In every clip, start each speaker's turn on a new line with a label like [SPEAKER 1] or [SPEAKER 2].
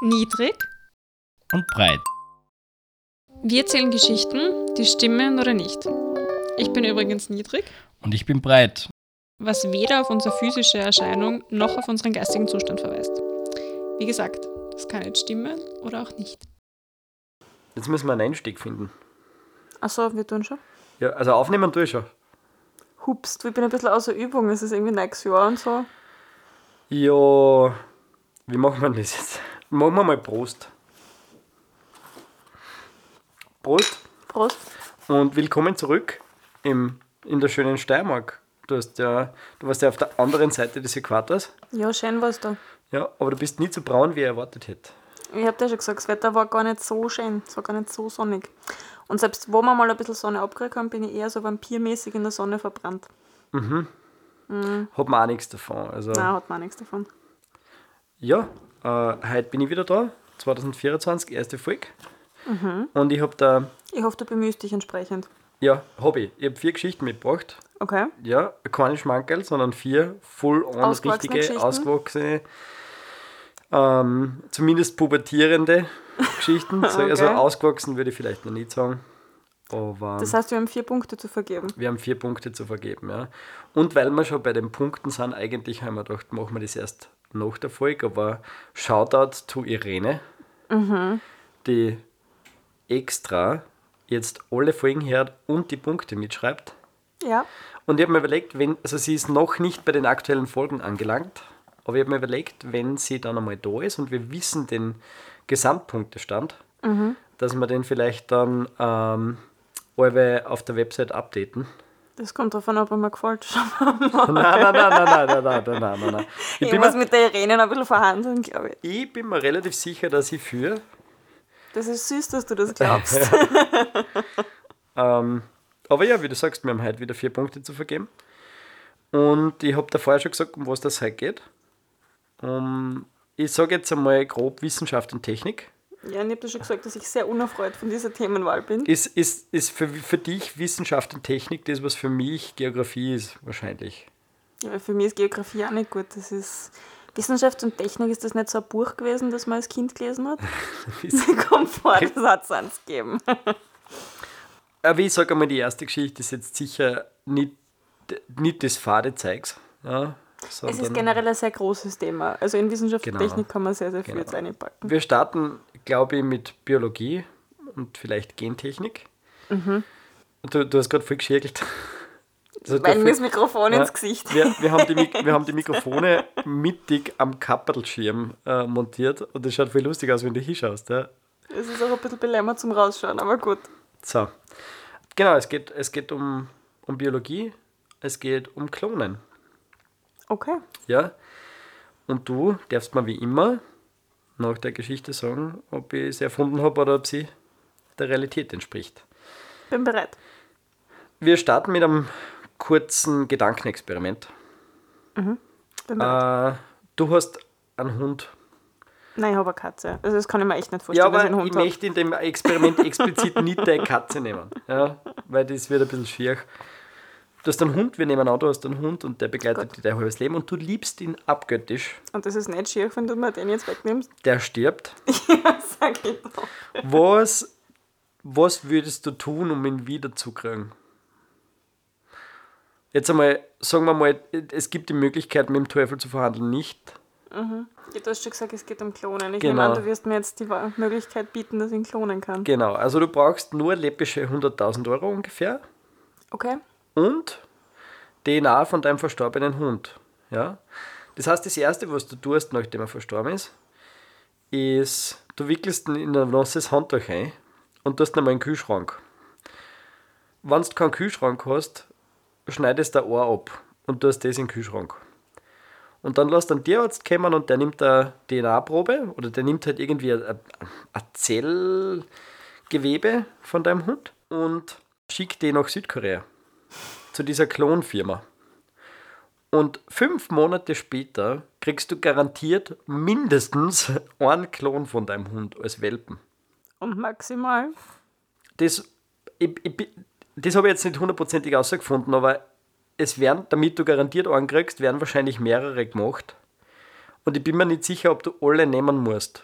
[SPEAKER 1] Niedrig.
[SPEAKER 2] und breit.
[SPEAKER 1] Wir erzählen Geschichten, die stimmen oder nicht. Ich bin übrigens niedrig,
[SPEAKER 2] Und ich bin breit.
[SPEAKER 1] was weder auf unsere physische Erscheinung noch auf unseren geistigen Zustand verweist. Wie gesagt, das kann jetzt stimmen oder auch nicht.
[SPEAKER 3] Jetzt müssen wir einen Einstieg finden.
[SPEAKER 4] Achso, wir tun schon.
[SPEAKER 3] Ja, also aufnehmen tue ich schon.
[SPEAKER 4] Hupst, ich bin ein bisschen außer Übung. Es ist irgendwie nächstes Jahr und so.
[SPEAKER 3] Ja, wie machen wir das jetzt? Machen wir mal Prost. Prost
[SPEAKER 4] Prost.
[SPEAKER 3] und willkommen zurück im, in der schönen Steiermark. Du, hast ja, du warst ja auf der anderen Seite des Äquators.
[SPEAKER 4] Ja, schön war's da.
[SPEAKER 3] Ja, aber du bist nie so braun, wie ich erwartet hätte.
[SPEAKER 4] Ich hab dir schon gesagt, das Wetter war gar nicht so schön. Es war gar nicht so sonnig. Und selbst wo wir mal ein bisschen Sonne abgekriegt haben, bin ich eher so vampirmäßig in der Sonne verbrannt.
[SPEAKER 3] Hat man auch nichts davon. Also,
[SPEAKER 4] Nein, hat man auch nichts davon.
[SPEAKER 3] ja, äh, heute bin ich wieder da. 2024, erste Folge. Und ich habe da,
[SPEAKER 4] Ich hoffe, du bemühst dich entsprechend.
[SPEAKER 3] ja, habe ich. Ich habe vier Geschichten mitgebracht.
[SPEAKER 4] Okay.
[SPEAKER 3] Ja, keine Schmankerl, sondern vier full-on richtige, ausgewachsene, ähm, zumindest pubertierende Geschichten. So, Also
[SPEAKER 4] Okay.
[SPEAKER 3] ausgewachsen würde ich vielleicht noch nicht sagen. Aber
[SPEAKER 4] Das heißt, wir haben vier Punkte zu vergeben.
[SPEAKER 3] wir haben vier Punkte zu vergeben. Ja. Und weil wir schon bei den Punkten sind, eigentlich haben wir gedacht, machen wir das erst nach der Folge. Aber Shoutout to Irene, die extra jetzt alle Folgen hört und die Punkte mitschreibt.
[SPEAKER 4] Ja.
[SPEAKER 3] Und ich habe mir überlegt, wenn, also sie ist noch nicht bei den aktuellen Folgen angelangt, aber ich habe mir überlegt, wenn sie dann einmal da ist und wir wissen den Gesamtpunktestand, dass wir den vielleicht dann ähm, alle auf der Website updaten.
[SPEAKER 4] Das kommt davon ab, ob mir gefällt.
[SPEAKER 3] nein, nein, nein, nein, nein, nein, nein, nein, nein. Ich,
[SPEAKER 4] Ich
[SPEAKER 3] bin
[SPEAKER 4] muss
[SPEAKER 3] mir,
[SPEAKER 4] mit der Irene noch ein bisschen verhandeln, glaube ich.
[SPEAKER 3] ich bin mir relativ sicher, dass ich für.
[SPEAKER 4] Das ist süß, dass du das glaubst.
[SPEAKER 3] Ähm, aber ja, wie du sagst, wir haben heute wieder vier Punkte zu vergeben. Und ich habe da vorher schon gesagt, um was das heute geht. Um, ich sage jetzt einmal grob Wissenschaft und Technik.
[SPEAKER 4] Ja, und ich habe dir schon gesagt, dass ich sehr unerfreut von dieser Themenwahl bin.
[SPEAKER 3] Ist, ist, ist für, für dich Wissenschaft und Technik das, was für mich Geografie ist, wahrscheinlich.
[SPEAKER 4] Ja, für mich ist Geografie auch nicht gut. Das ist Wissenschaft und Technik, ist das nicht so ein Buch gewesen, das man als Kind gelesen hat? Mir kommt vor, das hat es eins gegeben.
[SPEAKER 3] Aber ich sage einmal, die erste Geschichte ist jetzt sicher nicht, nicht das fade Zeugs.
[SPEAKER 4] Es ist generell ein sehr großes Thema. Also in Wissenschaft
[SPEAKER 3] Genau.
[SPEAKER 4] und Technik kann man sehr, sehr viel
[SPEAKER 3] Genau.
[SPEAKER 4] jetzt reinpacken.
[SPEAKER 3] Wir starten, glaube ich, mit Biologie und vielleicht Gentechnik. Du, du hast gerade voll geschirgelt. Also
[SPEAKER 4] Weil mir das Mikrofon
[SPEAKER 3] Ja,
[SPEAKER 4] ins Gesicht.
[SPEAKER 3] Wir, wir, haben die, wir haben die Mikrofone mittig am Kapperlschirm äh, montiert und das schaut voll lustig aus, wenn du hinschaust. Ja.
[SPEAKER 4] Es ist auch ein bisschen belämmert zum Rausschauen, aber gut.
[SPEAKER 3] So. Genau, es geht, es geht um, um Biologie, es geht um Klonen.
[SPEAKER 4] Okay.
[SPEAKER 3] Ja? Und du darfst mir wie immer nach der Geschichte sagen, ob ich sie erfunden habe oder ob sie der Realität entspricht.
[SPEAKER 4] Bin bereit.
[SPEAKER 3] Wir starten mit einem kurzen Gedankenexperiment.
[SPEAKER 4] Bereit.
[SPEAKER 3] Äh, du hast einen Hund.
[SPEAKER 4] Nein, ich habe eine Katze. Also das kann ich mir echt nicht
[SPEAKER 3] Ja,
[SPEAKER 4] vorstellen, dass
[SPEAKER 3] aber
[SPEAKER 4] ich einen
[SPEAKER 3] ich möchte in dem Experiment explizit nicht deine Katze nehmen. Ja, weil das wird ein bisschen schwierig. Du hast einen Hund, wir nehmen an, du hast einen Hund und der begleitet
[SPEAKER 4] Gut.
[SPEAKER 3] dich dein halbes Leben und du liebst ihn abgöttisch.
[SPEAKER 4] Und das ist nicht schier, wenn du mir den jetzt wegnimmst.
[SPEAKER 3] Der stirbt.
[SPEAKER 4] Sag ich doch.
[SPEAKER 3] Was, was würdest du tun, um ihn wiederzukriegen? Jetzt einmal, sagen wir mal, es gibt die Möglichkeit, mit dem Teufel zu verhandeln, nicht.
[SPEAKER 4] Du hast schon gesagt, es geht um Klonen. Ich
[SPEAKER 3] Genau.
[SPEAKER 4] nehme an, du wirst mir jetzt die Möglichkeit bieten, dass ich ihn klonen kann.
[SPEAKER 3] Genau, also du brauchst nur läppische 100.000 Euro ungefähr
[SPEAKER 4] Okay?
[SPEAKER 3] Und DNA von deinem verstorbenen Hund. Ja? Das heißt, das Erste, was du tust, nachdem er verstorben ist, ist, du wickelst ihn in ein nasses Handtuch ein und tust ihn einmal in den Kühlschrank. Wenn du keinen Kühlschrank hast, schneidest du ein Ohr ab und tust das in den Kühlschrank. Und dann lässt einen Tierarzt kommen und der nimmt eine DNA-Probe oder der nimmt halt irgendwie ein, ein ein Zellgewebe von deinem Hund und schickt die nach Südkorea zu dieser Klonfirma. Und fünf Monate später kriegst du garantiert mindestens einen Klon von deinem Hund als Welpen.
[SPEAKER 4] Und maximal.
[SPEAKER 3] Das, ich, ich, bin- das habe ich jetzt nicht hundertprozentig herausgefunden, aber es werden, damit du garantiert einen kriegst, werden wahrscheinlich mehrere gemacht. Und ich bin mir nicht sicher, ob du alle nehmen musst.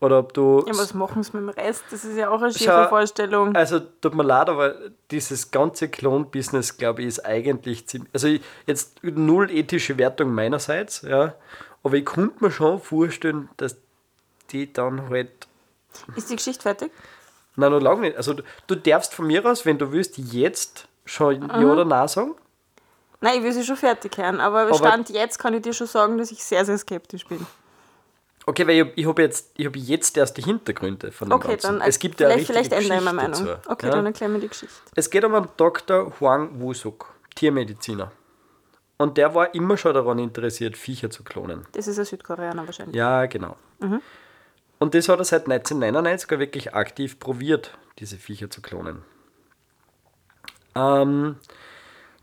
[SPEAKER 3] Oder ob du.
[SPEAKER 4] Ja, was machen sie mit dem Rest? Das ist ja auch eine schiefe
[SPEAKER 3] Schau,
[SPEAKER 4] Vorstellung.
[SPEAKER 3] Also tut mir leid, aber dieses ganze Klon-Business, glaube ich, ist eigentlich ziemlich. Also jetzt null ethische Wertung meinerseits, ja. Aber ich könnte mir schon vorstellen, dass die dann halt.
[SPEAKER 4] Ist die Geschichte fertig?
[SPEAKER 3] Nein, noch lange nicht. Also du, du darfst von mir aus, wenn du willst, jetzt schon Ja oder Nein sagen.
[SPEAKER 4] Nein, ich will sie schon fertig hören, aber,
[SPEAKER 3] Aber-
[SPEAKER 4] Stand jetzt kann ich dir schon sagen, dass ich sehr, sehr skeptisch bin.
[SPEAKER 3] Okay, weil ich, ich habe jetzt, ich hab jetzt erst die Hintergründe von dem
[SPEAKER 4] Okay,
[SPEAKER 3] Ganzen.
[SPEAKER 4] dann
[SPEAKER 3] es gibt ja
[SPEAKER 4] vielleicht, ändere ich meine Meinung.
[SPEAKER 3] dazu,
[SPEAKER 4] Okay,
[SPEAKER 3] ja.
[SPEAKER 4] dann erklär mir die Geschichte.
[SPEAKER 3] Es geht um einen Dr. Huang Wusuk, Tiermediziner. Und der war immer schon daran interessiert, Viecher zu klonen.
[SPEAKER 4] Das ist ein Südkoreaner wahrscheinlich.
[SPEAKER 3] Ja, genau. Und das hat er seit 1999 auch wirklich aktiv probiert, diese Viecher zu klonen. Ähm,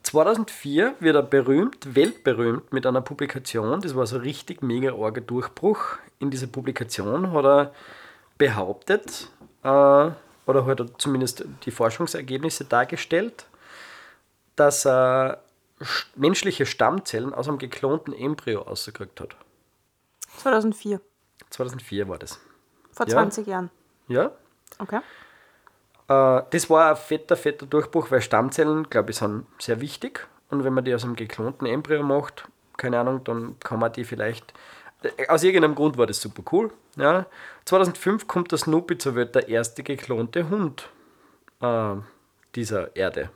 [SPEAKER 3] 2004 wird er berühmt, weltberühmt mit einer Publikation, das war so richtig mega arger Durchbruch. In dieser Publikation hat er behauptet, äh, oder hat er zumindest die Forschungsergebnisse dargestellt, dass er sch- menschliche Stammzellen aus einem geklonten Embryo ausgekriegt hat.
[SPEAKER 4] 2004,
[SPEAKER 3] 2004 war das.
[SPEAKER 4] vor
[SPEAKER 3] Ja.
[SPEAKER 4] 20 Jahren.
[SPEAKER 3] Ja,
[SPEAKER 4] Okay.
[SPEAKER 3] Äh, das war ein fetter, fetter Durchbruch, weil Stammzellen, glaube ich, sind sehr wichtig. Und wenn man die aus einem geklonten Embryo macht, keine Ahnung, dann kann man die vielleicht. äh, Aus irgendeinem Grund war das super cool. Ja. 2005 kommt der Snoopy zur Welt, der erste geklonte Hund äh, dieser Erde.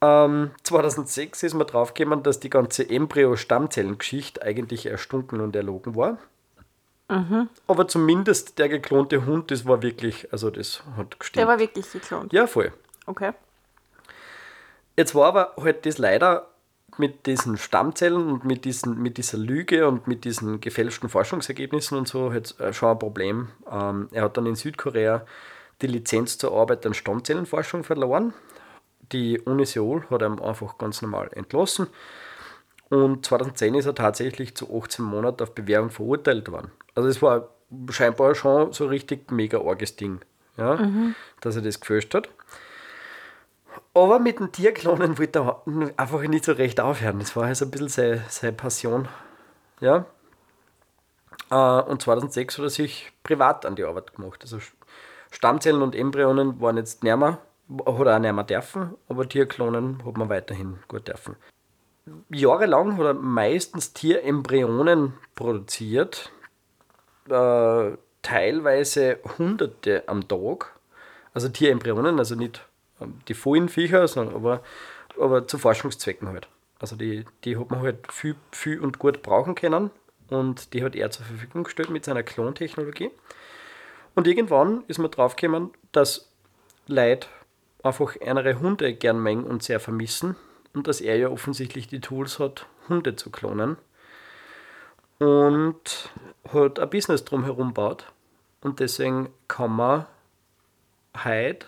[SPEAKER 3] Ähm, 2006 ist man draufgekommen, dass die ganze Embryo-Stammzellengeschichte eigentlich erstunken und erlogen war. Aber zumindest der geklonte Hund, das war wirklich, also das hat gestimmt.
[SPEAKER 4] Der war wirklich geklont.
[SPEAKER 3] ja, voll.
[SPEAKER 4] Okay.
[SPEAKER 3] Jetzt war aber halt das leider mit diesen Stammzellen und mit, diesen, mit dieser Lüge und mit diesen gefälschten Forschungsergebnissen und so halt äh, schon ein Problem. Ähm, er hat dann in Südkorea die Lizenz zur Arbeit an Stammzellenforschung verloren. Die Uni Seoul hat ihn einfach ganz normal entlassen. Und 2010 ist er tatsächlich zu 18 Monaten auf Bewährung verurteilt worden. Also es war scheinbar schon so richtig mega arges Ding, ja, dass er das gefälscht hat. Aber mit dem Tierklonen wollte er einfach nicht so recht aufhören. Das war halt so ein bisschen seine, seine Passion. Ja. Äh, Und 2006 hat er sich privat an die Arbeit gemacht. Also Stammzellen und Embryonen waren jetzt nicht mehr, hat er auch nicht mehr dürfen, aber Tierklonen hat man weiterhin gut dürfen. Jahrelang hat er meistens Tierembryonen produziert, äh, teilweise Hunderte am Tag. Also Tierembryonen, also nicht ähm, die vollen Viecher, sondern aber, aber zu Forschungszwecken halt. Also die, die hat man halt viel, viel und gut brauchen können und die hat er zur Verfügung gestellt mit seiner Klontechnologie. Und irgendwann ist man draufgekommen, dass Leute einfach andere Hunde gern mengen und sehr vermissen und dass er ja offensichtlich die Tools hat, Hunde zu klonen und hat ein Business drumherum baut. Und deswegen kann man heute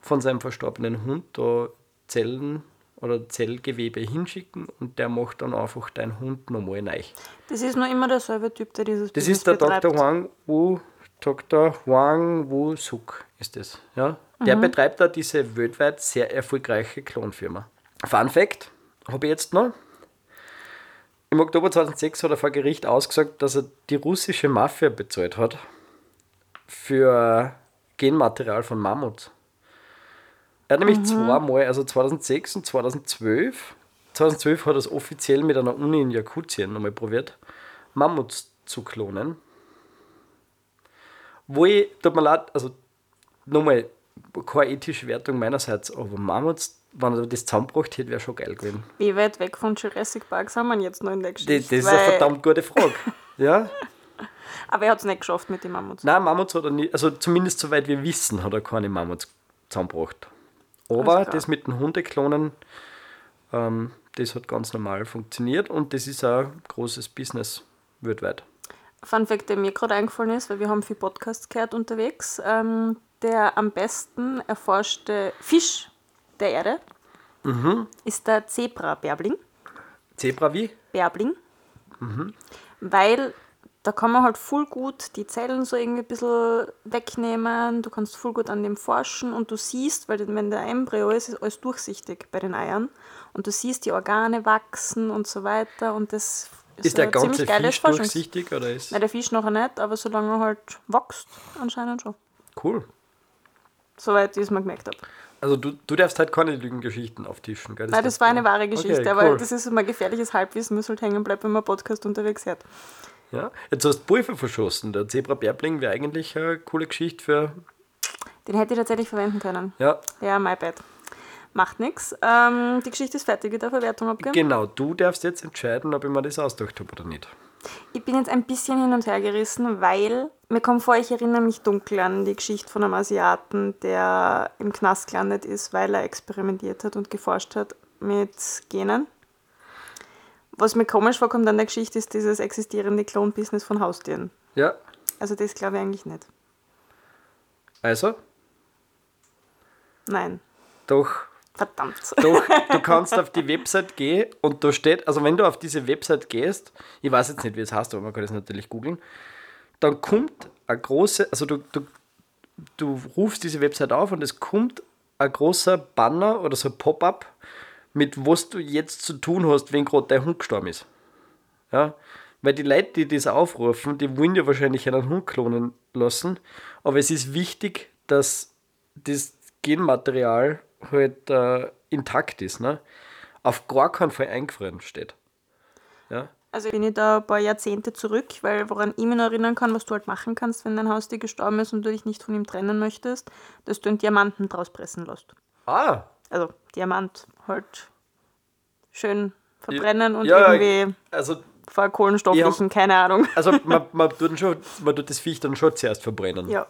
[SPEAKER 3] von seinem verstorbenen Hund da Zellen oder Zellgewebe hinschicken und der macht dann einfach deinen Hund nochmal neu.
[SPEAKER 4] Das ist noch immer derselbe Typ, der dieses
[SPEAKER 3] Das
[SPEAKER 4] Business
[SPEAKER 3] ist der
[SPEAKER 4] betreibt.
[SPEAKER 3] Dr. Huang Wu, Dr. Huang Wu Suk ist das. Ja? Der betreibt da diese weltweit sehr erfolgreiche Klonfirma. Fun Fact habe ich jetzt noch. Im Oktober 2006 hat er vor Gericht ausgesagt, dass er die russische Mafia bezahlt hat für Genmaterial von Mammuts. Er hat nämlich zweimal, also 2006 und 2012, 2012 hat er es offiziell mit einer Uni in Jakutien nochmal probiert, Mammuts zu klonen. Wo ich, tut mir leid, also nochmal, keine ethische Wertung meinerseits, aber Mammuts, wenn er das zusammengebracht hätte, wäre schon geil gewesen.
[SPEAKER 4] Wie weit weg von Jurassic Park sind wir jetzt noch in der
[SPEAKER 3] Das,
[SPEAKER 4] Geschichte?
[SPEAKER 3] das ist eine verdammt gute Frage. ja?
[SPEAKER 4] Aber er hat es nicht geschafft mit den Mammuts.
[SPEAKER 3] Nein, Mammuts hat er nicht, also zumindest soweit wir wissen, hat er keine Mammuts zusammengebracht. Aber das mit den Hundeklonen, ähm, das hat ganz normal funktioniert und das ist auch ein großes Business weltweit.
[SPEAKER 4] Fun Fact, der mir gerade eingefallen ist, weil wir haben viel Podcasts gehört unterwegs. Ähm, der am besten erforschte Fisch der Erde
[SPEAKER 3] Mhm.
[SPEAKER 4] ist der Zebra-Bärbling.
[SPEAKER 3] Zebra wie?
[SPEAKER 4] Bärbling.
[SPEAKER 3] Mhm.
[SPEAKER 4] Weil da kann man halt voll gut die Zellen so irgendwie ein bisschen wegnehmen. Du kannst voll gut an dem forschen und du siehst, weil wenn der Embryo ist, ist alles durchsichtig bei den Eiern. Und du siehst die Organe wachsen und so weiter. Und das
[SPEAKER 3] Ist der
[SPEAKER 4] ein
[SPEAKER 3] ganze Fisch durchsichtig oder ist.
[SPEAKER 4] Nein, der Fisch noch nicht, aber solange er halt wächst, anscheinend schon.
[SPEAKER 3] Cool.
[SPEAKER 4] Soweit ich es mir gemerkt habe.
[SPEAKER 3] Also du, du darfst halt keine Lügengeschichten auftischen, gell?
[SPEAKER 4] Nein, das war eine wahre Geschichte,
[SPEAKER 3] Okay,
[SPEAKER 4] aber
[SPEAKER 3] cool.
[SPEAKER 4] das ist immer gefährliches Halbwissen, muss halt hängen bleiben, wenn man Podcast unterwegs hört.
[SPEAKER 3] Ja? Jetzt hast du Pulver verschossen. Der Zebra-Bärbling wäre eigentlich eine coole Geschichte für.
[SPEAKER 4] Den hätte ich tatsächlich verwenden können.
[SPEAKER 3] Ja,
[SPEAKER 4] Ja, my bad. Macht nichts. Ähm, die Geschichte ist fertig, ich darf eine Wertung abgeben.
[SPEAKER 3] genau. Du darfst jetzt entscheiden, ob ich mir das ausgedacht habe oder nicht.
[SPEAKER 4] Ich bin jetzt ein bisschen hin und her gerissen, weil mir kommt vor, ich erinnere mich dunkel an die Geschichte von einem Asiaten, der im Knast gelandet ist, weil er experimentiert hat und geforscht hat mit Genen. Was mir komisch vorkommt an der Geschichte, ist dieses existierende Klon-Business von Haustieren.
[SPEAKER 3] Ja,
[SPEAKER 4] Also das glaube ich eigentlich nicht.
[SPEAKER 3] also,
[SPEAKER 4] Nein.
[SPEAKER 3] doch,
[SPEAKER 4] Verdammt.
[SPEAKER 3] doch, du kannst auf die Website gehen und da steht, also wenn du auf diese Website gehst, ich weiß jetzt nicht, wie es heißt, aber man kann das natürlich googeln, dann kommt eine große, also du, du, du rufst diese Website auf und es kommt ein großer Banner oder so ein Pop-up mit was du jetzt zu tun hast, wenn gerade dein Hund gestorben ist. Ja, weil die Leute, die das aufrufen, die wollen ja wahrscheinlich einen Hund klonen lassen, aber es ist wichtig, dass das Genmaterial halt äh, intakt ist, ne? Auf gar keinen Fall eingefroren steht. Ja,
[SPEAKER 4] Also bin ich da ein paar Jahrzehnte zurück, weil woran ich mich noch erinnern kann, was du halt machen kannst, wenn dein Haustier gestorben ist und du dich nicht von ihm trennen möchtest, dass du einen Diamanten draus pressen lässt.
[SPEAKER 3] ah,
[SPEAKER 4] Also Diamant halt schön verbrennen und
[SPEAKER 3] ja,
[SPEAKER 4] irgendwie
[SPEAKER 3] also
[SPEAKER 4] vor kohlenstofflichen, keine Ahnung.
[SPEAKER 3] Also man, man, tut schon, man tut das Viech dann schon zuerst verbrennen.
[SPEAKER 4] Ja.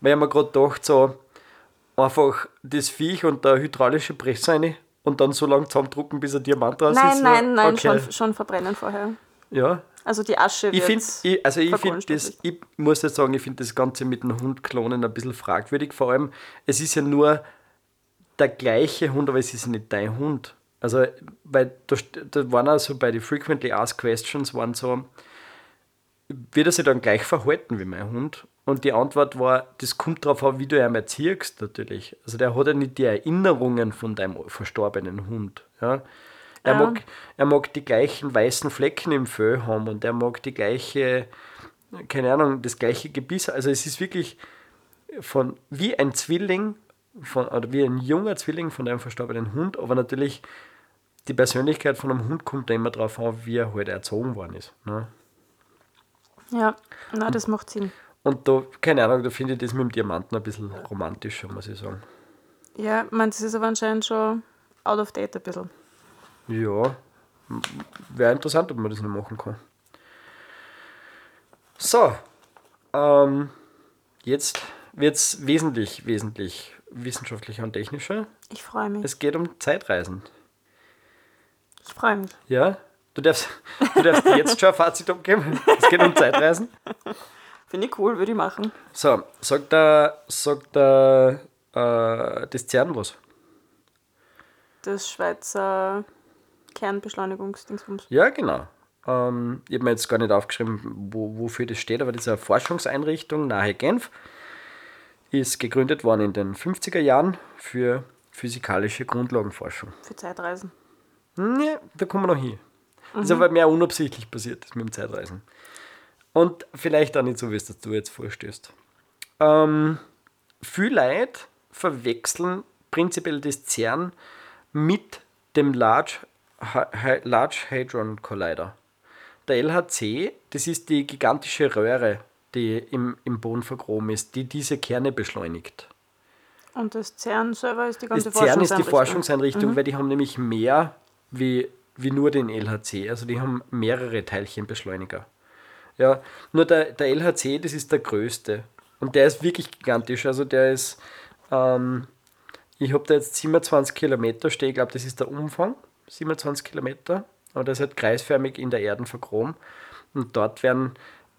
[SPEAKER 3] Weil ich mir gerade gedacht, so einfach das Viech und der hydraulische Press rein und dann so lange zusammendrucken, bis ein Diamant raus
[SPEAKER 4] Nein,
[SPEAKER 3] ist.
[SPEAKER 4] nein, nein,
[SPEAKER 3] okay.
[SPEAKER 4] schon, schon verbrennen vorher.
[SPEAKER 3] Ja.
[SPEAKER 4] Also die Asche
[SPEAKER 3] Ich finde, ich, also ich finde das, ich muss jetzt sagen, ich finde das Ganze mit dem Hund klonen ein bisschen fragwürdig. Vor allem, es ist ja nur der gleiche Hund, aber es ist nicht dein Hund. Also, weil da, da waren also bei den Frequently Asked Questions waren so, wird er sich dann gleich verhalten wie mein Hund? Und die Antwort war, das kommt darauf an, wie du ihn erziehst natürlich. Also der hat ja nicht die Erinnerungen von deinem verstorbenen Hund. Ja? Er,
[SPEAKER 4] Ja.
[SPEAKER 3] mag, er mag die gleichen weißen Flecken im Fell haben und er mag die gleiche, keine Ahnung, das gleiche Gebiss. Also es ist wirklich von wie ein Zwilling von, oder wie ein junger Zwilling von einem verstorbenen Hund, aber natürlich die Persönlichkeit von einem Hund kommt da immer drauf an, wie er halt erzogen worden ist. Ne?
[SPEAKER 4] Ja, na, das macht Sinn.
[SPEAKER 3] Und da, keine Ahnung, da finde ich das mit dem Diamanten ein bisschen romantischer, muss ich sagen.
[SPEAKER 4] Ja, meine, das ist aber anscheinend schon out of date ein bisschen.
[SPEAKER 3] Ja, wäre interessant, ob man das noch machen kann. So, ähm, jetzt wird es wesentlich, wesentlich wissenschaftlicher und technischer.
[SPEAKER 4] Ich freue mich.
[SPEAKER 3] Es geht um Zeitreisen.
[SPEAKER 4] Ich freue mich.
[SPEAKER 3] Ja, du darfst, du darfst jetzt schon ein Fazit abgeben. Es geht um Zeitreisen.
[SPEAKER 4] Finde ich cool, würde ich machen.
[SPEAKER 3] So, sagt der, sagt der, äh, das CERN was?
[SPEAKER 4] Das Schweizer Kernbeschleunigungsdingsbums.
[SPEAKER 3] Ja, genau. Ähm, ich habe mir jetzt gar nicht aufgeschrieben, wo, wofür das steht, aber diese Forschungseinrichtung nahe Genf ist gegründet worden in den 50er Jahren für physikalische Grundlagenforschung.
[SPEAKER 4] Für Zeitreisen.
[SPEAKER 3] Nee, da kommen wir noch hin. Das ist aber mehr unabsichtlich passiert, mit dem Zeitreisen. Und vielleicht auch nicht so, wie es du jetzt vorstehst. Ähm, viele Leute verwechseln prinzipiell das CERN mit dem Large, Large Hadron Collider. Der LHC, das ist die gigantische Röhre, die im, im Boden vergraben ist, die diese Kerne beschleunigt.
[SPEAKER 4] Und das CERN selber ist die ganze
[SPEAKER 3] Das CERN ist die
[SPEAKER 4] Forschungseinrichtung.
[SPEAKER 3] Forschungseinrichtung, weil die haben nämlich mehr wie, wie nur den LHC. Also die haben mehrere Teilchenbeschleuniger. Ja, nur der, der LHC, das ist der größte. Und der ist wirklich gigantisch. Also der ist, ähm, ich habe da jetzt 27 Kilometer stehen, ich glaube, das ist der Umfang, 27 Kilometer. Aber der ist halt kreisförmig in der Erde verchromt. Und dort werden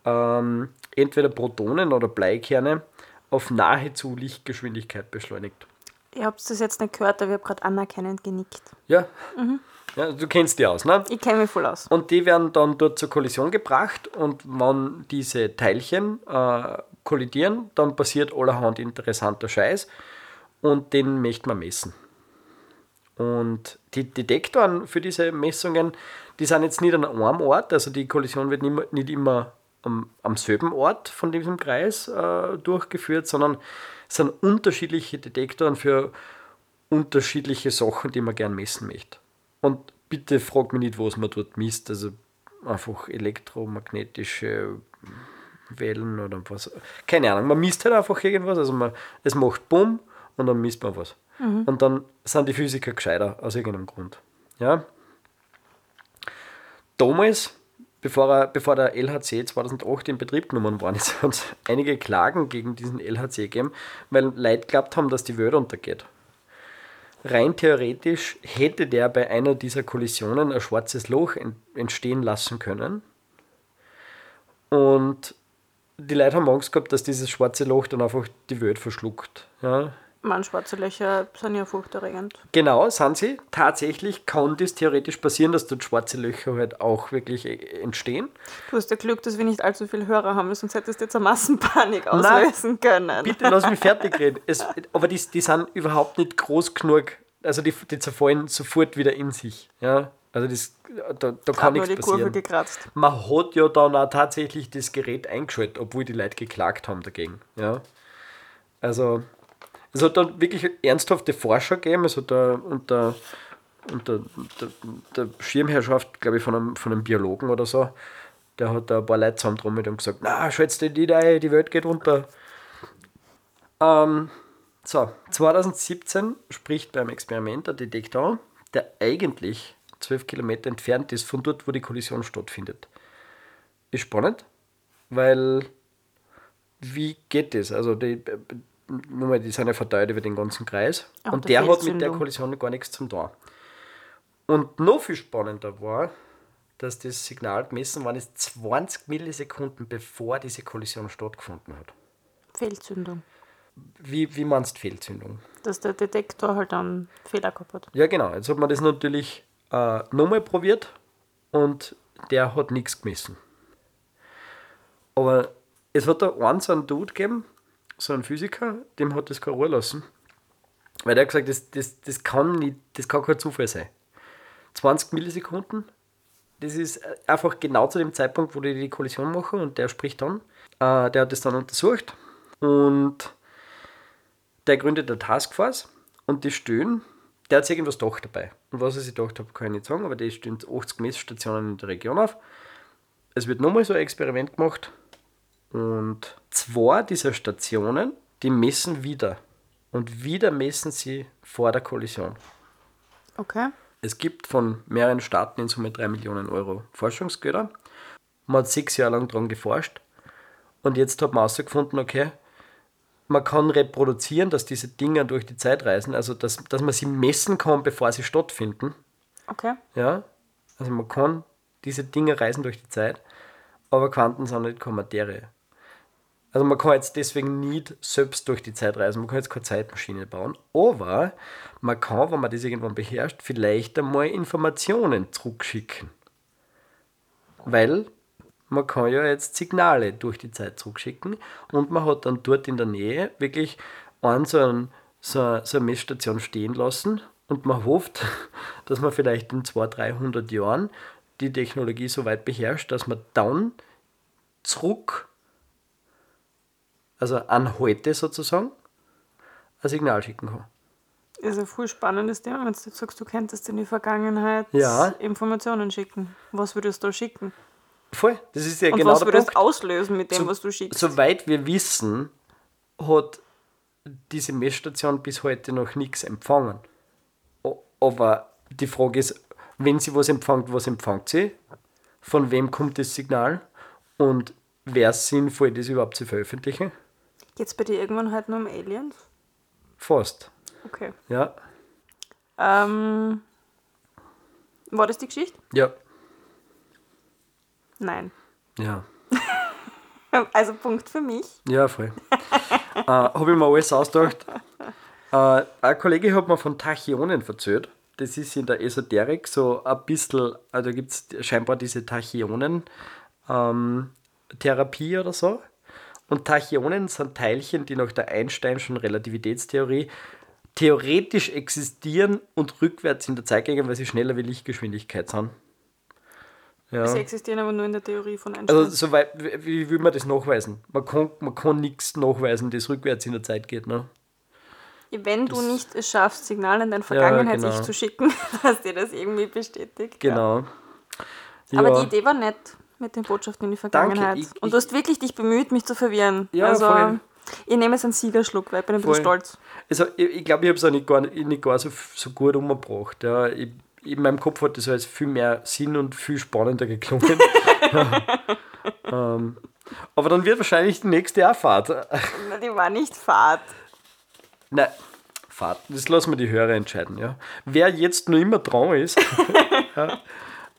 [SPEAKER 3] ähm, entweder Protonen oder Bleikerne auf nahezu Lichtgeschwindigkeit beschleunigt.
[SPEAKER 4] Ihr habt das jetzt nicht gehört, aber ich habe gerade anerkennend genickt.
[SPEAKER 3] Ja. ja. Du kennst die aus, ne?
[SPEAKER 4] Ich kenne mich voll aus.
[SPEAKER 3] Und die werden dann dort zur Kollision gebracht und wenn diese Teilchen äh, kollidieren, dann passiert allerhand interessanter Scheiß und den möchte man messen. Und die Detektoren für diese Messungen, die sind jetzt nicht an einem Ort, also die Kollision wird nicht immer, nicht immer am, am selben Ort von diesem Kreis äh, durchgeführt, sondern sind unterschiedliche Detektoren für unterschiedliche Sachen, die man gern messen möchte. Und bitte frag mich nicht, was man dort misst. Also einfach elektromagnetische Wellen oder was. Keine Ahnung, man misst halt einfach irgendwas. Also man, es macht Bumm und dann misst man was. Und dann sind die Physiker gescheiter aus irgendeinem Grund. Ja. Damals, bevor, er, bevor der LHC 2008 in Betrieb genommen worden ist, hat es einige Klagen gegen diesen LHC gegeben, weil Leute geglaubt haben, dass die Welt untergeht. Rein theoretisch hätte der bei einer dieser Kollisionen ein schwarzes Loch en- entstehen lassen können. Und die Leute haben Angst gehabt, dass dieses schwarze Loch dann einfach die Welt verschluckt. Ja,
[SPEAKER 4] Man, schwarze Löcher sind ja furchterregend.
[SPEAKER 3] Genau, sind sie. Tatsächlich kann das theoretisch passieren, dass dort schwarze Löcher halt auch wirklich äh, entstehen.
[SPEAKER 4] Du hast ja Glück, dass wir nicht allzu viele Hörer haben, sonst hättest du jetzt eine Massenpanik
[SPEAKER 3] Nein,
[SPEAKER 4] auslösen können.
[SPEAKER 3] Bitte lass mich fertig reden. Es, aber die, die sind überhaupt nicht groß genug. Also die, die zerfallen sofort wieder in sich. Ja? Also das, da, da kann nichts
[SPEAKER 4] die Kurve
[SPEAKER 3] passieren.
[SPEAKER 4] gekratzt.
[SPEAKER 3] Man hat ja dann auch tatsächlich das Gerät eingeschaltet, obwohl die Leute geklagt haben dagegen. Ja? Also es hat dann wirklich ernsthafte Forscher gegeben. Es hat da unter, unter der, der Schirmherrschaft, glaube ich, von einem, von einem Biologen oder so, der hat da ein paar Leute zusammentrommelt und gesagt, na, schätzt die ein, die Welt geht runter. Ähm, so, 2017 spricht beim Experiment der Detektor, der eigentlich 12 Kilometer entfernt ist von dort, wo die Kollision stattfindet. Ist spannend, weil wie geht das? Also die, nur mal, die sind ja verteilt über den ganzen Kreis
[SPEAKER 4] Auch
[SPEAKER 3] und
[SPEAKER 4] der
[SPEAKER 3] hat mit der. Kollision gar nichts zum tun. Und noch viel spannender war, dass das Signal gemessen worden ist 20 Millisekunden bevor diese Kollision stattgefunden hat.
[SPEAKER 4] Fehlzündung.
[SPEAKER 3] Wie, wie meinst du Fehlzündung?
[SPEAKER 4] Dass der Detektor halt dann Fehler gehabt hat.
[SPEAKER 3] Ja, genau. Jetzt hat man das natürlich äh, nochmal probiert und der hat nichts gemessen. Aber es hat da einen so einen Dude gegeben, so einen Physiker, dem hat das keine Ruhe lassen. Weil der hat gesagt, das, das, das, kann nicht, das kann kein Zufall sein. 20 Millisekunden, das ist einfach genau zu dem Zeitpunkt, wo die die Kollision machen und der spricht dann. Äh, der hat das dann untersucht und der gründet eine Taskforce und die stehen, der hat sich irgendwas gedacht dabei. Und was er sich gedacht hat, kann ich nicht sagen, aber die stehen 80 Messstationen in der Region auf. Es wird nochmal so ein Experiment gemacht und zwei dieser Stationen, die messen wieder. Und wieder messen sie vor der Kollision.
[SPEAKER 4] Okay.
[SPEAKER 3] Es gibt von mehreren Staaten in Summe 3 Millionen Euro Forschungsgelder. Man hat sechs Jahre lang daran geforscht und jetzt hat man herausgefunden, okay, man kann reproduzieren, dass diese Dinger durch die Zeit reisen, also dass, dass man sie messen kann, bevor sie stattfinden.
[SPEAKER 4] Okay.
[SPEAKER 3] Ja? Also man kann diese Dinge reisen durch die Zeit, aber Quanten sind nicht keine Materie. Also man kann jetzt deswegen nicht selbst durch die Zeit reisen, man kann jetzt keine Zeitmaschine bauen, aber man kann, wenn man das irgendwann beherrscht, vielleicht einmal Informationen zurückschicken. Weil man kann ja jetzt Signale durch die Zeit zurückschicken und man hat dann dort in der Nähe wirklich einen so, einen, so, so eine Messstation stehen lassen und man hofft, dass man vielleicht in 200, 300 Jahren die Technologie so weit beherrscht, dass man dann zurück, also an heute sozusagen, ein Signal schicken kann.
[SPEAKER 4] Ist ein voll spannendes Thema, wenn du sagst, du könntest in die Vergangenheit
[SPEAKER 3] Ja.
[SPEAKER 4] Informationen schicken. Was würdest du da schicken?
[SPEAKER 3] Voll, das ist ja
[SPEAKER 4] Und
[SPEAKER 3] genau
[SPEAKER 4] was würdest du auslösen mit dem,
[SPEAKER 3] So-
[SPEAKER 4] was du schickst?
[SPEAKER 3] Soweit wir wissen, hat diese Messstation bis heute noch nichts empfangen. Aber die Frage ist, wenn sie was empfängt, was empfängt sie? Von wem kommt das Signal? Und wäre es sinnvoll, das überhaupt zu veröffentlichen?
[SPEAKER 4] Geht es bei dir irgendwann halt nur um Aliens?
[SPEAKER 3] Fast.
[SPEAKER 4] Okay.
[SPEAKER 3] Ja.
[SPEAKER 4] Ähm, war das die Geschichte?
[SPEAKER 3] Ja.
[SPEAKER 4] Nein.
[SPEAKER 3] Ja.
[SPEAKER 4] Also Punkt für mich.
[SPEAKER 3] Ja, voll. äh, Habe ich mir alles ausgedacht. Äh, ein Kollege hat mir von Tachyonen erzählt. Das ist in der Esoterik so ein bisschen, also gibt es scheinbar diese Tachyonen-Therapie oder so. Und Tachyonen sind Teilchen, die nach der Einsteinschen Relativitätstheorie theoretisch existieren und rückwärts in der Zeit gehen, weil sie schneller wie Lichtgeschwindigkeit sind. Ja.
[SPEAKER 4] Sie existieren aber nur in der Theorie von Einstein.
[SPEAKER 3] Also, so weit, wie, will man das nachweisen? Man kann, man kann nichts nachweisen, das rückwärts in der Zeit geht. Ne?
[SPEAKER 4] Wenn du nicht es schaffst, Signale in dein Vergangenheit
[SPEAKER 3] genau.
[SPEAKER 4] zu schicken, dass dir das irgendwie bestätigt. Ja.
[SPEAKER 3] Genau.
[SPEAKER 4] Aber
[SPEAKER 3] Ja.
[SPEAKER 4] die Idee war nett mit den Botschaften in die Vergangenheit.
[SPEAKER 3] Ich-
[SPEAKER 4] Und
[SPEAKER 3] ich-
[SPEAKER 4] du hast wirklich dich bemüht, mich zu verwirren.
[SPEAKER 3] Ja,
[SPEAKER 4] also,
[SPEAKER 3] voll.
[SPEAKER 4] ich nehme es einen Siegerschluck, weil ich bin ein bisschen stolz.
[SPEAKER 3] Also, ich, ich glaube, ich habe es auch nicht gar, nicht gar so, so gut umgebracht. Ja. Ich, in meinem Kopf hat das alles viel mehr Sinn und viel spannender geklungen. ähm, aber dann wird wahrscheinlich die nächste auch Fahrt.
[SPEAKER 4] Na, die war nicht Fahrt.
[SPEAKER 3] Nein, Fahrt, das lassen wir die Hörer entscheiden. Ja. Wer jetzt noch immer dran ist, ja,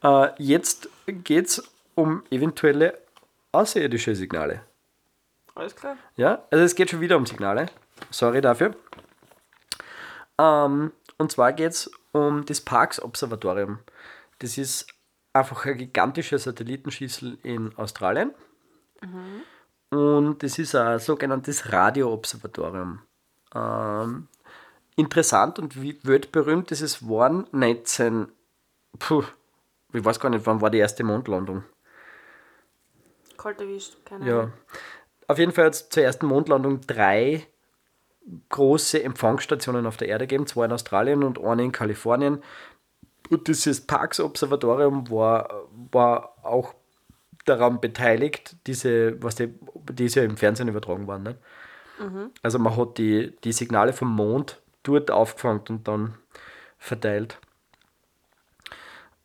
[SPEAKER 3] äh, jetzt geht es um eventuelle außerirdische Signale.
[SPEAKER 4] Alles klar.
[SPEAKER 3] Ja, also es geht schon wieder um Signale. Sorry dafür. Ähm, und zwar geht es um das Parkes Observatorium. Das ist einfach ein gigantischer Satellitenschüssel in Australien. Und das ist ein sogenanntes Radio-Observatorium. Ähm, interessant und wie weltberühmt ist es geworden 19. Puh, ich weiß gar nicht, wann war die erste Mondlandung.
[SPEAKER 4] Kalt erwischt, keine
[SPEAKER 3] Ja.
[SPEAKER 4] Ahnung.
[SPEAKER 3] Auf jeden Fall hat es zur ersten Mondlandung drei große Empfangsstationen auf der Erde gegeben, zwei in Australien und eine in Kalifornien. Und dieses Parkes Observatorium war, war auch daran beteiligt, diese, was die, die ist ja im Fernsehen übertragen worden. Ne? Also man hat die, die Signale vom Mond dort aufgefangen und dann verteilt.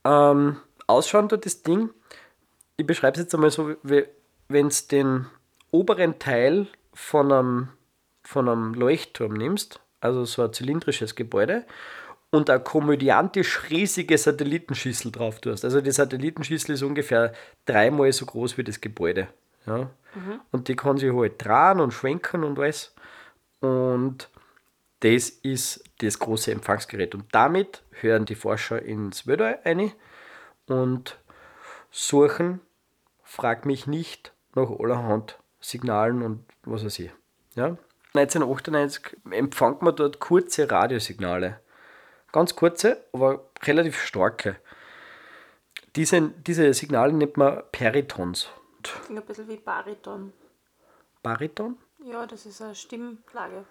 [SPEAKER 3] Ähm, ausschauen tut das Ding, ich beschreibe es jetzt einmal so, wenn es den oberen Teil von einem, von einem Leuchtturm nimmst, also so ein zylindrisches Gebäude, und eine komödiantisch riesige Satellitenschüssel drauf tust. Also die Satellitenschüssel ist ungefähr dreimal so groß wie das Gebäude. Ja? Und die kann sich halt drehen und schwenken und alles. Und das ist das große Empfangsgerät. Und damit hören die Forscher ins Weltall ein und suchen, frag mich nicht, nach allerhand Signalen und was weiß ich. Ja? 1998 empfängt man dort kurze Radiosignale. Ganz kurze, aber relativ starke. Diese, diese Signale nennt man Peritons.
[SPEAKER 4] Klingt ein bisschen wie Bariton.
[SPEAKER 3] Bariton?
[SPEAKER 4] Ja, das ist eine Stimmlage.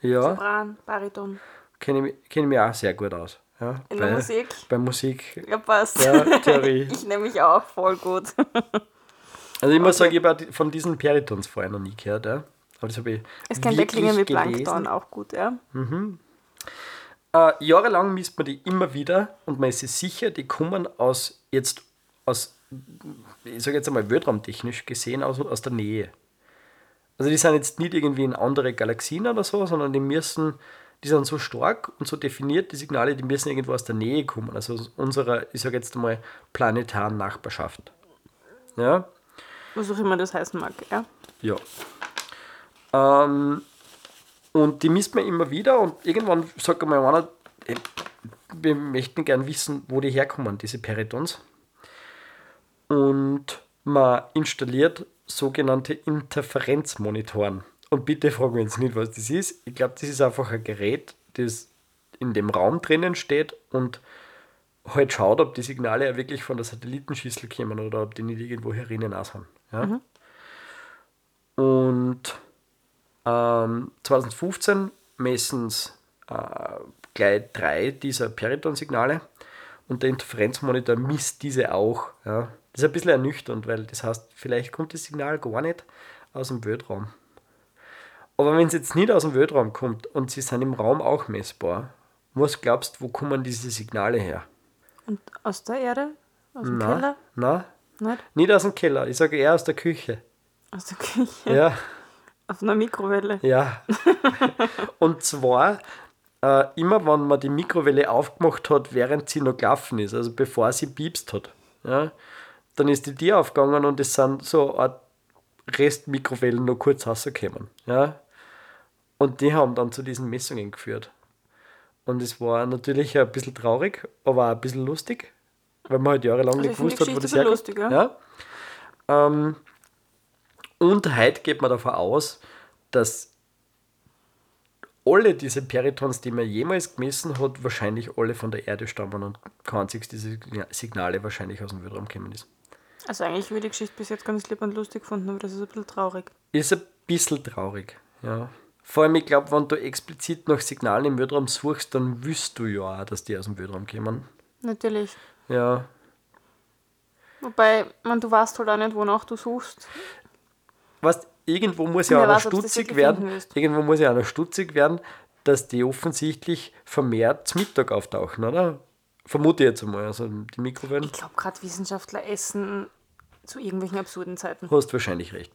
[SPEAKER 3] Ja,
[SPEAKER 4] Sopran, Bariton.
[SPEAKER 3] kenne ich, mich- kenn ich mich auch sehr gut aus. Ja,
[SPEAKER 4] In der Musik?
[SPEAKER 3] Bei Musik,
[SPEAKER 4] Ja, passt.
[SPEAKER 3] ja, Theorie.
[SPEAKER 4] Ich nehme mich auch voll gut.
[SPEAKER 3] Also ich muss sagen, ich habe von diesen Peritons vorher noch nie gehört. Ja. Aber das habe ich
[SPEAKER 4] Es ja klingen wie Plankton,
[SPEAKER 3] gelesen.
[SPEAKER 4] auch gut, ja.
[SPEAKER 3] Äh, jahrelang misst man die immer wieder und man ist sich sicher, die kommen aus jetzt aus, ich sage jetzt einmal weltraumtechnisch gesehen, aus, aus der Nähe. Also die sind jetzt nicht irgendwie in andere Galaxien oder so, sondern die müssen, die sind so stark und so definiert, die Signale, die müssen irgendwo aus der Nähe kommen. Also aus unserer, ich sage jetzt einmal, planetaren Nachbarschaft. Ja,
[SPEAKER 4] Was auch immer das heißen mag, ja.
[SPEAKER 3] ja. Ähm, und die misst man immer wieder und irgendwann sagt einmal einer, ey, wir möchten gern wissen, wo die herkommen, diese Peritons. Und man installiert sogenannte Interferenzmonitoren. Und bitte fragen wir uns nicht, was das ist. Ich glaube, das ist einfach ein Gerät, das in dem Raum drinnen steht und halt schaut, ob die Signale ja wirklich von der Satellitenschüssel kommen oder ob die nicht irgendwo herinnen auch sind. Ja? Und ähm, 2015 messen sie äh, gleich drei dieser Periton-Signale und der Interferenzmonitor misst diese auch. Ja. Das ist ein bisschen ernüchternd, weil das heißt, vielleicht kommt das Signal gar nicht aus dem Weltraum. Aber wenn es jetzt nicht aus dem Weltraum kommt und sie sind im Raum auch messbar, was glaubst du, wo kommen diese Signale her?
[SPEAKER 4] Und aus der Erde? Aus dem
[SPEAKER 3] Na,
[SPEAKER 4] Keller?
[SPEAKER 3] na,
[SPEAKER 4] Nicht?
[SPEAKER 3] nicht aus dem Keller, ich sage eher aus der Küche.
[SPEAKER 4] Aus der Küche?
[SPEAKER 3] Ja.
[SPEAKER 4] Auf einer Mikrowelle?
[SPEAKER 3] Ja. Und zwar äh, immer, wenn man die Mikrowelle aufgemacht hat, während sie noch gelaufen ist, also bevor sie piepst hat. Ja, dann ist die Tür aufgegangen und es sind so eine Restmikrowellen noch kurz rausgekommen. Ja. Und die haben dann zu diesen Messungen geführt. Und es war natürlich ein bisschen traurig, aber auch ein bisschen lustig, weil man halt jahrelang
[SPEAKER 4] Also
[SPEAKER 3] nicht gewusst
[SPEAKER 4] die
[SPEAKER 3] hat, wo das herkommt.
[SPEAKER 4] sehr lustig,
[SPEAKER 3] ja. Ähm, und heute geht man davon aus, dass alle diese Peritons, die man jemals gemessen hat, wahrscheinlich alle von der Erde stammen und kein diese Signale wahrscheinlich aus dem Weltraum gekommen ist.
[SPEAKER 4] Also eigentlich ich die Geschichte bis jetzt ganz lieb und lustig gefunden, aber das ist ein bisschen traurig.
[SPEAKER 3] Ist ein bisschen traurig, ja. Vor allem, ich glaube, wenn du explizit nach Signalen im Weltraum suchst, dann wüsst du ja auch, dass die aus dem Weltraum kommen.
[SPEAKER 4] Natürlich.
[SPEAKER 3] Ja,
[SPEAKER 4] Wobei, man, du weißt halt auch nicht, wonach du suchst.
[SPEAKER 3] weißt, irgendwo muss ja
[SPEAKER 4] weiß, das
[SPEAKER 3] stutzig werden, irgendwo muss ja auch noch stutzig werden, dass die offensichtlich vermehrt zum Mittag auftauchen, oder? Vermute ich jetzt einmal, also die Mikrowellen.
[SPEAKER 4] Ich glaube, gerade Wissenschaftler essen zu irgendwelchen absurden Zeiten.
[SPEAKER 3] Hast wahrscheinlich recht.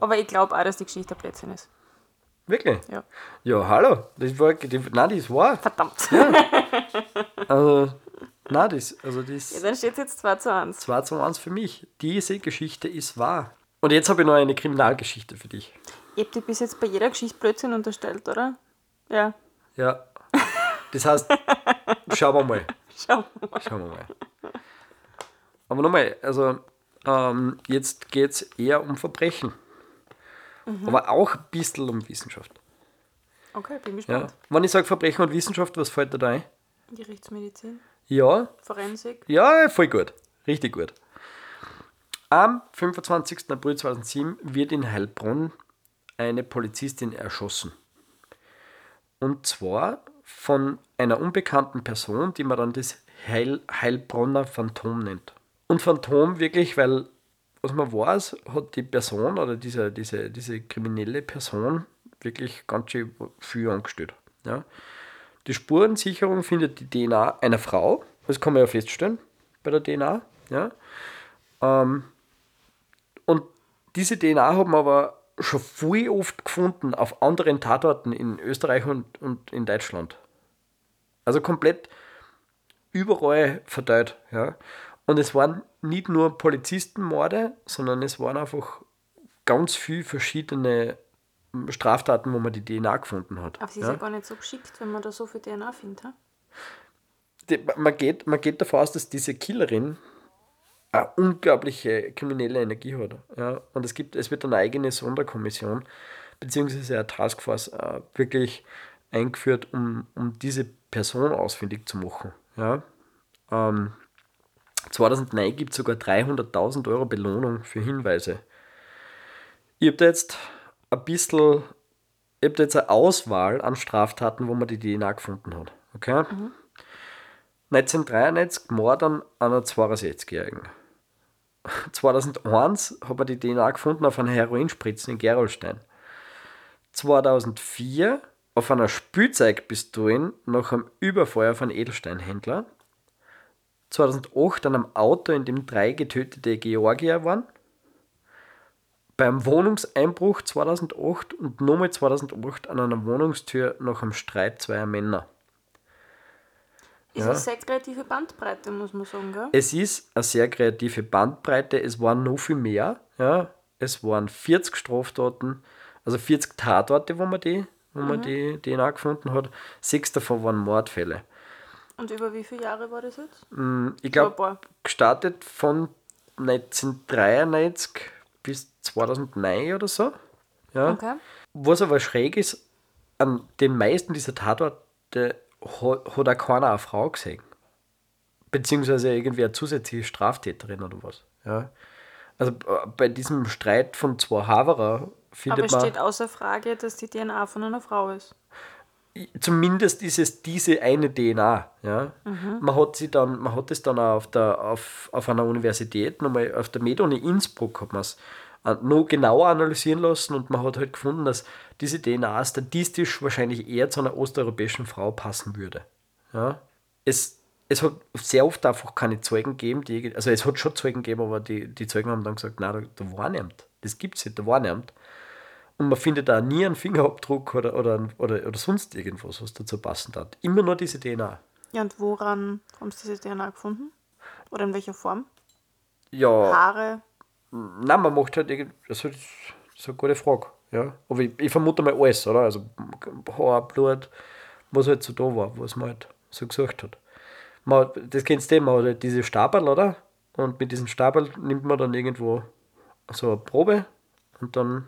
[SPEAKER 4] Aber ich glaube auch, dass die Geschichte ein Blödsinn ist.
[SPEAKER 3] Wirklich?
[SPEAKER 4] Ja.
[SPEAKER 3] Ja, hallo. Das war, die, nein, das war.
[SPEAKER 4] Verdammt.
[SPEAKER 3] Also, nein, das, also das
[SPEAKER 4] Ja, dann steht es jetzt 2 zu 1.
[SPEAKER 3] 2 zu 1 für mich. Diese Geschichte ist wahr. Und jetzt habe ich noch eine Kriminalgeschichte für dich.
[SPEAKER 4] Ich habe dir bis jetzt bei jeder Geschichte Blödsinn unterstellt, oder? Ja.
[SPEAKER 3] Ja. Das heißt, schauen wir mal.
[SPEAKER 4] Schau mal.
[SPEAKER 3] Schauen wir mal. Aber nochmal, also ähm, jetzt geht es eher um Verbrechen. Aber auch ein bisschen um Wissenschaft.
[SPEAKER 4] Okay, bin
[SPEAKER 3] Ja.
[SPEAKER 4] gespannt.
[SPEAKER 3] Wenn ich sage Verbrechen und Wissenschaft, was fällt dir da ein?
[SPEAKER 4] Gerichtsmedizin,
[SPEAKER 3] Ja,
[SPEAKER 4] Forensik.
[SPEAKER 3] ja, voll gut. Richtig gut. Am 25. April 2007 wird in Heilbronn eine Polizistin erschossen. Und zwar von einer unbekannten Person, die man dann das Heil Heilbronner Phantom nennt. Und Phantom wirklich, weil, was man weiß, hat die Person oder diese, diese, diese kriminelle Person wirklich ganz schön viel angestellt. Ja. Die Spurensicherung findet die DNA einer Frau, das kann man ja feststellen bei der DNA. Ja. Ähm, und diese DNA haben wir aber schon viel oft gefunden auf anderen Tatorten in Österreich und, und in Deutschland. Also komplett überall verteilt. Ja. Und es waren nicht nur Polizistenmorde, sondern es waren einfach ganz viele verschiedene Straftaten, wo man die DNA gefunden hat.
[SPEAKER 4] Aber sie ist ja. gar nicht so geschickt, wenn man da so viel DNA findet.
[SPEAKER 3] die, man, geht, man geht davon aus, dass diese Killerin eine unglaubliche kriminelle Energie hat. Ja? Und es, gibt, es wird eine eigene Sonderkommission beziehungsweise eine Taskforce äh, wirklich eingeführt, um, um diese Person ausfindig zu machen. Ja? Ähm, 2009 gibt es sogar 300.000 Euro Belohnung für Hinweise. Ich habe da jetzt ein bisschen, ich habe da jetzt eine Auswahl an Straftaten, wo man die DNA gefunden hat. Okay? 1993 Mord an einer 62-Jährigen. 2001 hat man die DNA gefunden auf einer Heroinspritzen in Gerolstein. 2004 auf einer Spielzeugpistole nach einem Überfall auf einen Edelsteinhändler. 2008 an einem Auto, in dem drei getötete Georgier waren. Beim Wohnungseinbruch 2008 und nochmal 2008 an einer Wohnungstür nach einem Streit zweier Männer.
[SPEAKER 4] Ist
[SPEAKER 3] Ja.
[SPEAKER 4] eine sehr kreative Bandbreite, muss man sagen, gell?
[SPEAKER 3] Es ist eine sehr kreative Bandbreite. Es waren noch viel mehr. Ja. Es waren 40 Straftaten, also 40 Tatorte, wo man die, wo man die DNA gefunden hat. Sechs davon waren Mordfälle.
[SPEAKER 4] Und über wie viele Jahre war das jetzt?
[SPEAKER 3] Ich glaube, gestartet von 1993 bis 2009 oder so. Ja.
[SPEAKER 4] Okay.
[SPEAKER 3] Was aber schräg ist, an den meisten dieser Tatorte hat, auch keiner eine Frau gesehen. Beziehungsweise irgendwie eine zusätzliche Straftäterin oder was. Ja. Also äh, bei diesem Streit von zwei Haverer
[SPEAKER 4] Aber
[SPEAKER 3] findet
[SPEAKER 4] es
[SPEAKER 3] man.
[SPEAKER 4] steht außer Frage, dass die DNA von einer Frau ist.
[SPEAKER 3] Zumindest ist es diese eine DNA. Ja? Man hat sie dann, man hat es dann auch auf, der, auf, auf einer Universität, nochmal auf der Med-Uni Innsbruck hat man es äh, noch genauer analysieren lassen und man hat halt gefunden, dass diese DNA statistisch wahrscheinlich eher zu einer osteuropäischen Frau passen würde. Ja? Es, es hat sehr oft einfach keine Zeugen gegeben, die, also es hat schon Zeugen gegeben, aber die, die Zeugen haben dann gesagt, nein, da, da war niemand. Das gibt es nicht, da war niemand. Und man findet da nie einen Fingerabdruck oder, oder, oder, oder sonst irgendwas, was dazu passend hat. Immer nur diese DNA.
[SPEAKER 4] Ja, und woran haben sie diese DNA gefunden? Oder in welcher Form?
[SPEAKER 3] Ja,
[SPEAKER 4] Haare?
[SPEAKER 3] nein, man macht halt irgend, also das ist eine gute Frage. Ja. Aber ich, ich vermute mal alles, oder? Also Haar, Blut, was halt so da war, was man halt so gesucht hat. Man, das kennst du, eh, man hat halt diese Stapel, oder? Und mit diesen Stapel nimmt man dann irgendwo so eine Probe und dann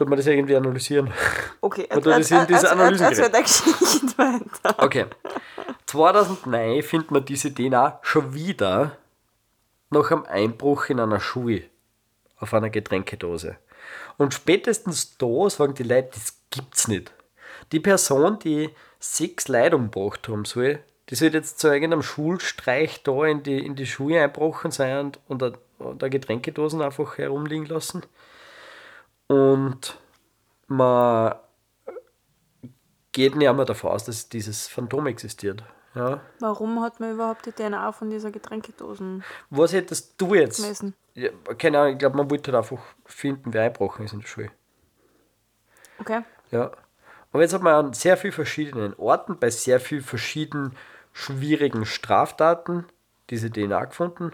[SPEAKER 3] tut man das irgendwie analysieren.
[SPEAKER 4] Okay,
[SPEAKER 3] Oder das sind diese Analysen
[SPEAKER 4] also, weiter.
[SPEAKER 3] Okay. 2009 findet man diese DNA schon wieder nach einem Einbruch in einer Schule auf einer Getränkedose. Und spätestens da sagen die Leute, das gibt's nicht. Die Person, die sechs Leute umgebracht haben soll, die soll jetzt zu irgendeinem Schulstreich da in die, in die Schule einbrochen sein und, und, und eine Getränkedosen einfach herumliegen lassen. Und man geht nicht einmal davon aus, dass dieses Phantom existiert. Ja.
[SPEAKER 4] Warum hat man überhaupt die DNA von dieser Getränkedosen
[SPEAKER 3] Was hättest du jetzt?
[SPEAKER 4] gemessen?
[SPEAKER 3] Ja, keine Ahnung, ich glaube, man wollte halt einfach finden, wer einbrochen ist in der Schule.
[SPEAKER 4] Okay.
[SPEAKER 3] Ja. Aber jetzt hat man an sehr vielen verschiedenen Orten, bei sehr vielen verschiedenen schwierigen Straftaten diese DNA gefunden.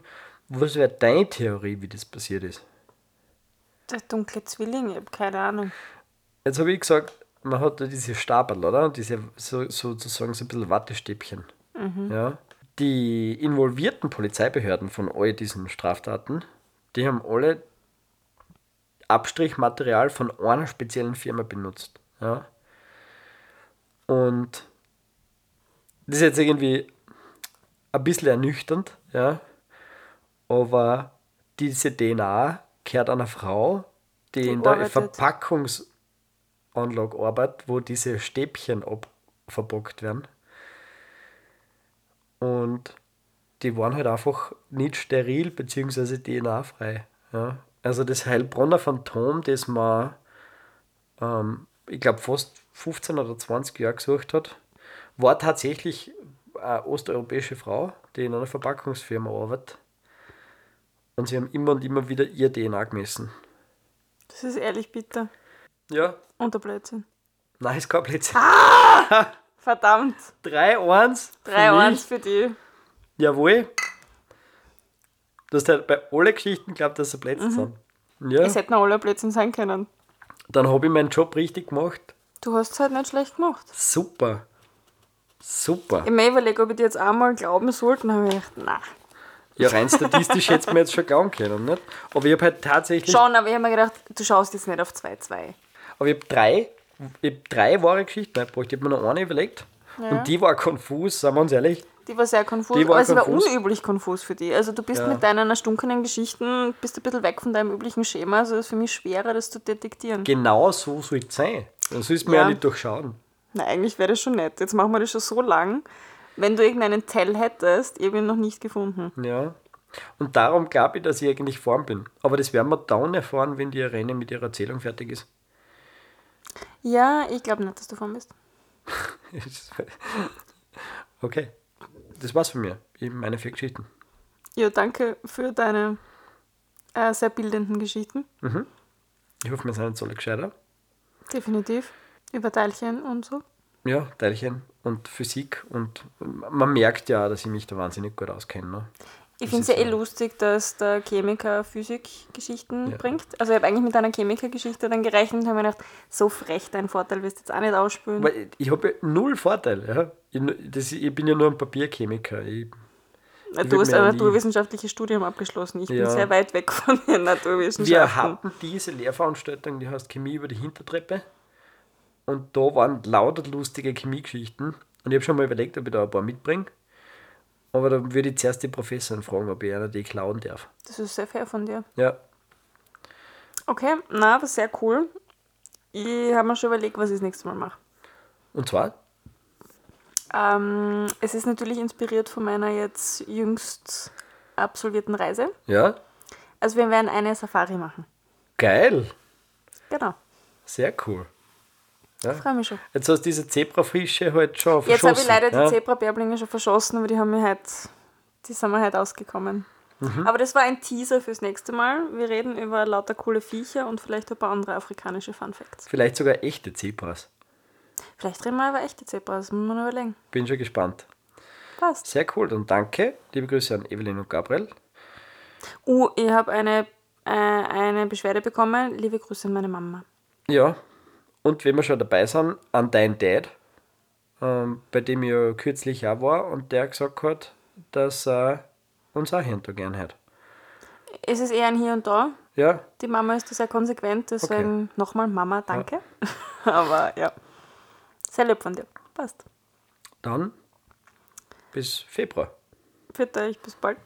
[SPEAKER 3] Was wäre deine Theorie, wie das passiert ist?
[SPEAKER 4] Der dunkle Zwilling, ich habe keine Ahnung.
[SPEAKER 3] Jetzt habe ich gesagt, man hat da diese Stapel, oder? Diese so, sozusagen so ein bisschen Wattestäbchen. Ja. Die involvierten Polizeibehörden von all diesen Straftaten, die haben alle Abstrichmaterial von einer speziellen Firma benutzt. Ja. Und das ist jetzt irgendwie ein bisschen ernüchternd, ja. Aber diese DNA gehört einer Frau, die,
[SPEAKER 4] Die
[SPEAKER 3] in der. Verpackungs arbeitet, wo diese Stäbchen ab werden. Und die waren halt einfach nicht steril bzw. DNA-frei. Ja. Also das Heilbronner Phantom, das man, ähm, ich glaube, fast 15 oder 20 Jahre gesucht hat, war tatsächlich eine osteuropäische Frau, die in einer Verpackungsfirma arbeitet. Und sie haben immer und immer wieder ihr DNA gemessen.
[SPEAKER 4] Das ist ehrlich bitter.
[SPEAKER 3] Ja,
[SPEAKER 4] Unter Blödsinn.
[SPEAKER 3] nein, ist kein Blödsinn.
[SPEAKER 4] Verdammt.
[SPEAKER 3] 3-1. für
[SPEAKER 4] 3-1
[SPEAKER 3] mich.
[SPEAKER 4] für die.
[SPEAKER 3] Jawohl. Du hast halt bei allen Geschichten geglaubt, dass sie Plätze sind. Ja,
[SPEAKER 4] Es hätten alle Blödsinn sein können.
[SPEAKER 3] dann habe ich meinen Job richtig gemacht.
[SPEAKER 4] Du hast es halt nicht schlecht gemacht.
[SPEAKER 3] Super. Super.
[SPEAKER 4] Ich mir überlege, ob ich dir jetzt einmal glauben sollte. Dann habe ich gedacht, na.
[SPEAKER 3] Ja, rein statistisch hätte mir jetzt schon glauben können, nicht? Aber ich habe halt tatsächlich.
[SPEAKER 4] Schon, aber ich habe mir gedacht, du schaust jetzt nicht auf 2-2.
[SPEAKER 3] Aber ich habe drei, ich hab drei wahre Geschichten mitgebracht. Ich habe mir noch eine überlegt. Und die war konfus, sagen wir uns ehrlich.
[SPEAKER 4] Die war sehr konfus,
[SPEAKER 3] Die war
[SPEAKER 4] aber sie war
[SPEAKER 3] konfus.
[SPEAKER 4] unüblich konfus für die. Also du bist
[SPEAKER 3] Ja.
[SPEAKER 4] mit deinen erstunkenen Geschichten bist ein bisschen weg von deinem üblichen Schema. Also es ist für mich schwerer, das zu detektieren.
[SPEAKER 3] Genau so soll es sein. Dann soll es mir ja.
[SPEAKER 4] Ja.
[SPEAKER 3] nicht durchschauen.
[SPEAKER 4] Na, eigentlich wäre das schon nett. Jetzt machen wir das schon so lang. Wenn du irgendeinen Tell hättest, ich habe ihn noch nicht gefunden.
[SPEAKER 3] Ja. Und darum glaube ich, dass ich eigentlich vorn bin. Aber das werden wir dann erfahren, wenn die Irene mit ihrer Erzählung fertig ist.
[SPEAKER 4] Ja, ich glaube nicht, dass du vorn bist.
[SPEAKER 3] okay. Das war's von mir. Eben meine vier Geschichten.
[SPEAKER 4] Ja, danke für deine äh, sehr bildenden Geschichten.
[SPEAKER 3] Ich hoffe, wir sind jetzt alle gescheiter.
[SPEAKER 4] Definitiv. Über Teilchen und so.
[SPEAKER 3] Ja, Teilchen und Physik. Und man merkt ja, dass ich mich da wahnsinnig gut auskenne. Ne?
[SPEAKER 4] Ich finde es ja eh lustig, dass der Chemiker Physik-Geschichten
[SPEAKER 3] Ja.
[SPEAKER 4] bringt. Also ich habe eigentlich mit einer Chemiker-Geschichte dann gerechnet und habe mir gedacht, so frech, dein Vorteil wirst du jetzt auch nicht ausspülen.
[SPEAKER 3] Weil ich habe ja null Vorteil. Ja? Ich, das, ich bin ja nur ein Papierchemiker. Ich,
[SPEAKER 4] Na,
[SPEAKER 3] ich
[SPEAKER 4] du hast ein naturwissenschaftliches Studium abgeschlossen. Ich
[SPEAKER 3] Ja.
[SPEAKER 4] bin sehr weit weg von den
[SPEAKER 3] wir
[SPEAKER 4] Naturwissenschaften.
[SPEAKER 3] hatten diese Lehrveranstaltung, die heißt Chemie über die Hintertreppe. Und da waren lauter lustige Chemiegeschichten. Und ich habe schon mal überlegt, ob ich da ein paar mitbringe. Aber da würde ich zuerst die Professorin fragen, ob ich einer die klauen darf.
[SPEAKER 4] Das ist sehr fair von dir.
[SPEAKER 3] Ja,
[SPEAKER 4] Okay, na, aber sehr cool. Ich habe mir schon überlegt, was ich das nächste Mal mache.
[SPEAKER 3] und zwar,
[SPEAKER 4] Ähm, es ist natürlich inspiriert von meiner jetzt jüngst absolvierten Reise.
[SPEAKER 3] ja,
[SPEAKER 4] Also wir werden eine Safari machen.
[SPEAKER 3] geil,
[SPEAKER 4] Genau,
[SPEAKER 3] sehr cool.
[SPEAKER 4] Freue mich schon.
[SPEAKER 3] Jetzt hast du diese Zebrafische halt schon
[SPEAKER 4] Jetzt
[SPEAKER 3] verschossen.
[SPEAKER 4] habe ich leider die
[SPEAKER 3] ja?
[SPEAKER 4] Zebra-Bärblinge schon verschossen, aber die haben mir halt, die sind mir halt ausgekommen.
[SPEAKER 3] Mhm.
[SPEAKER 4] Aber das war ein Teaser fürs nächste Mal. Wir reden über lauter coole Viecher und vielleicht ein paar andere afrikanische Fun Facts.
[SPEAKER 3] Vielleicht sogar echte Zebras.
[SPEAKER 4] Vielleicht reden wir über echte Zebras, muss man überlegen.
[SPEAKER 3] Bin schon gespannt.
[SPEAKER 4] Passt.
[SPEAKER 3] Sehr cool, dann danke. Liebe Grüße an Evelyn und Gabriel.
[SPEAKER 4] Uh, ich habe eine, äh, eine Beschwerde bekommen. Liebe Grüße an meine Mama.
[SPEAKER 3] Ja, und wenn wir schon dabei sind, an dein Dad, ähm, bei dem ich ja kürzlich auch war und der gesagt hat, dass er uns auch hier und da gern hat.
[SPEAKER 4] Es ist eher ein Hier und Da.
[SPEAKER 3] Ja.
[SPEAKER 4] Die Mama ist da sehr konsequent, deswegen okay. nochmal Mama, danke. Ja. Aber ja, sehr lieb von dir. Passt.
[SPEAKER 3] Dann bis Februar.
[SPEAKER 4] Für euch, bis bald.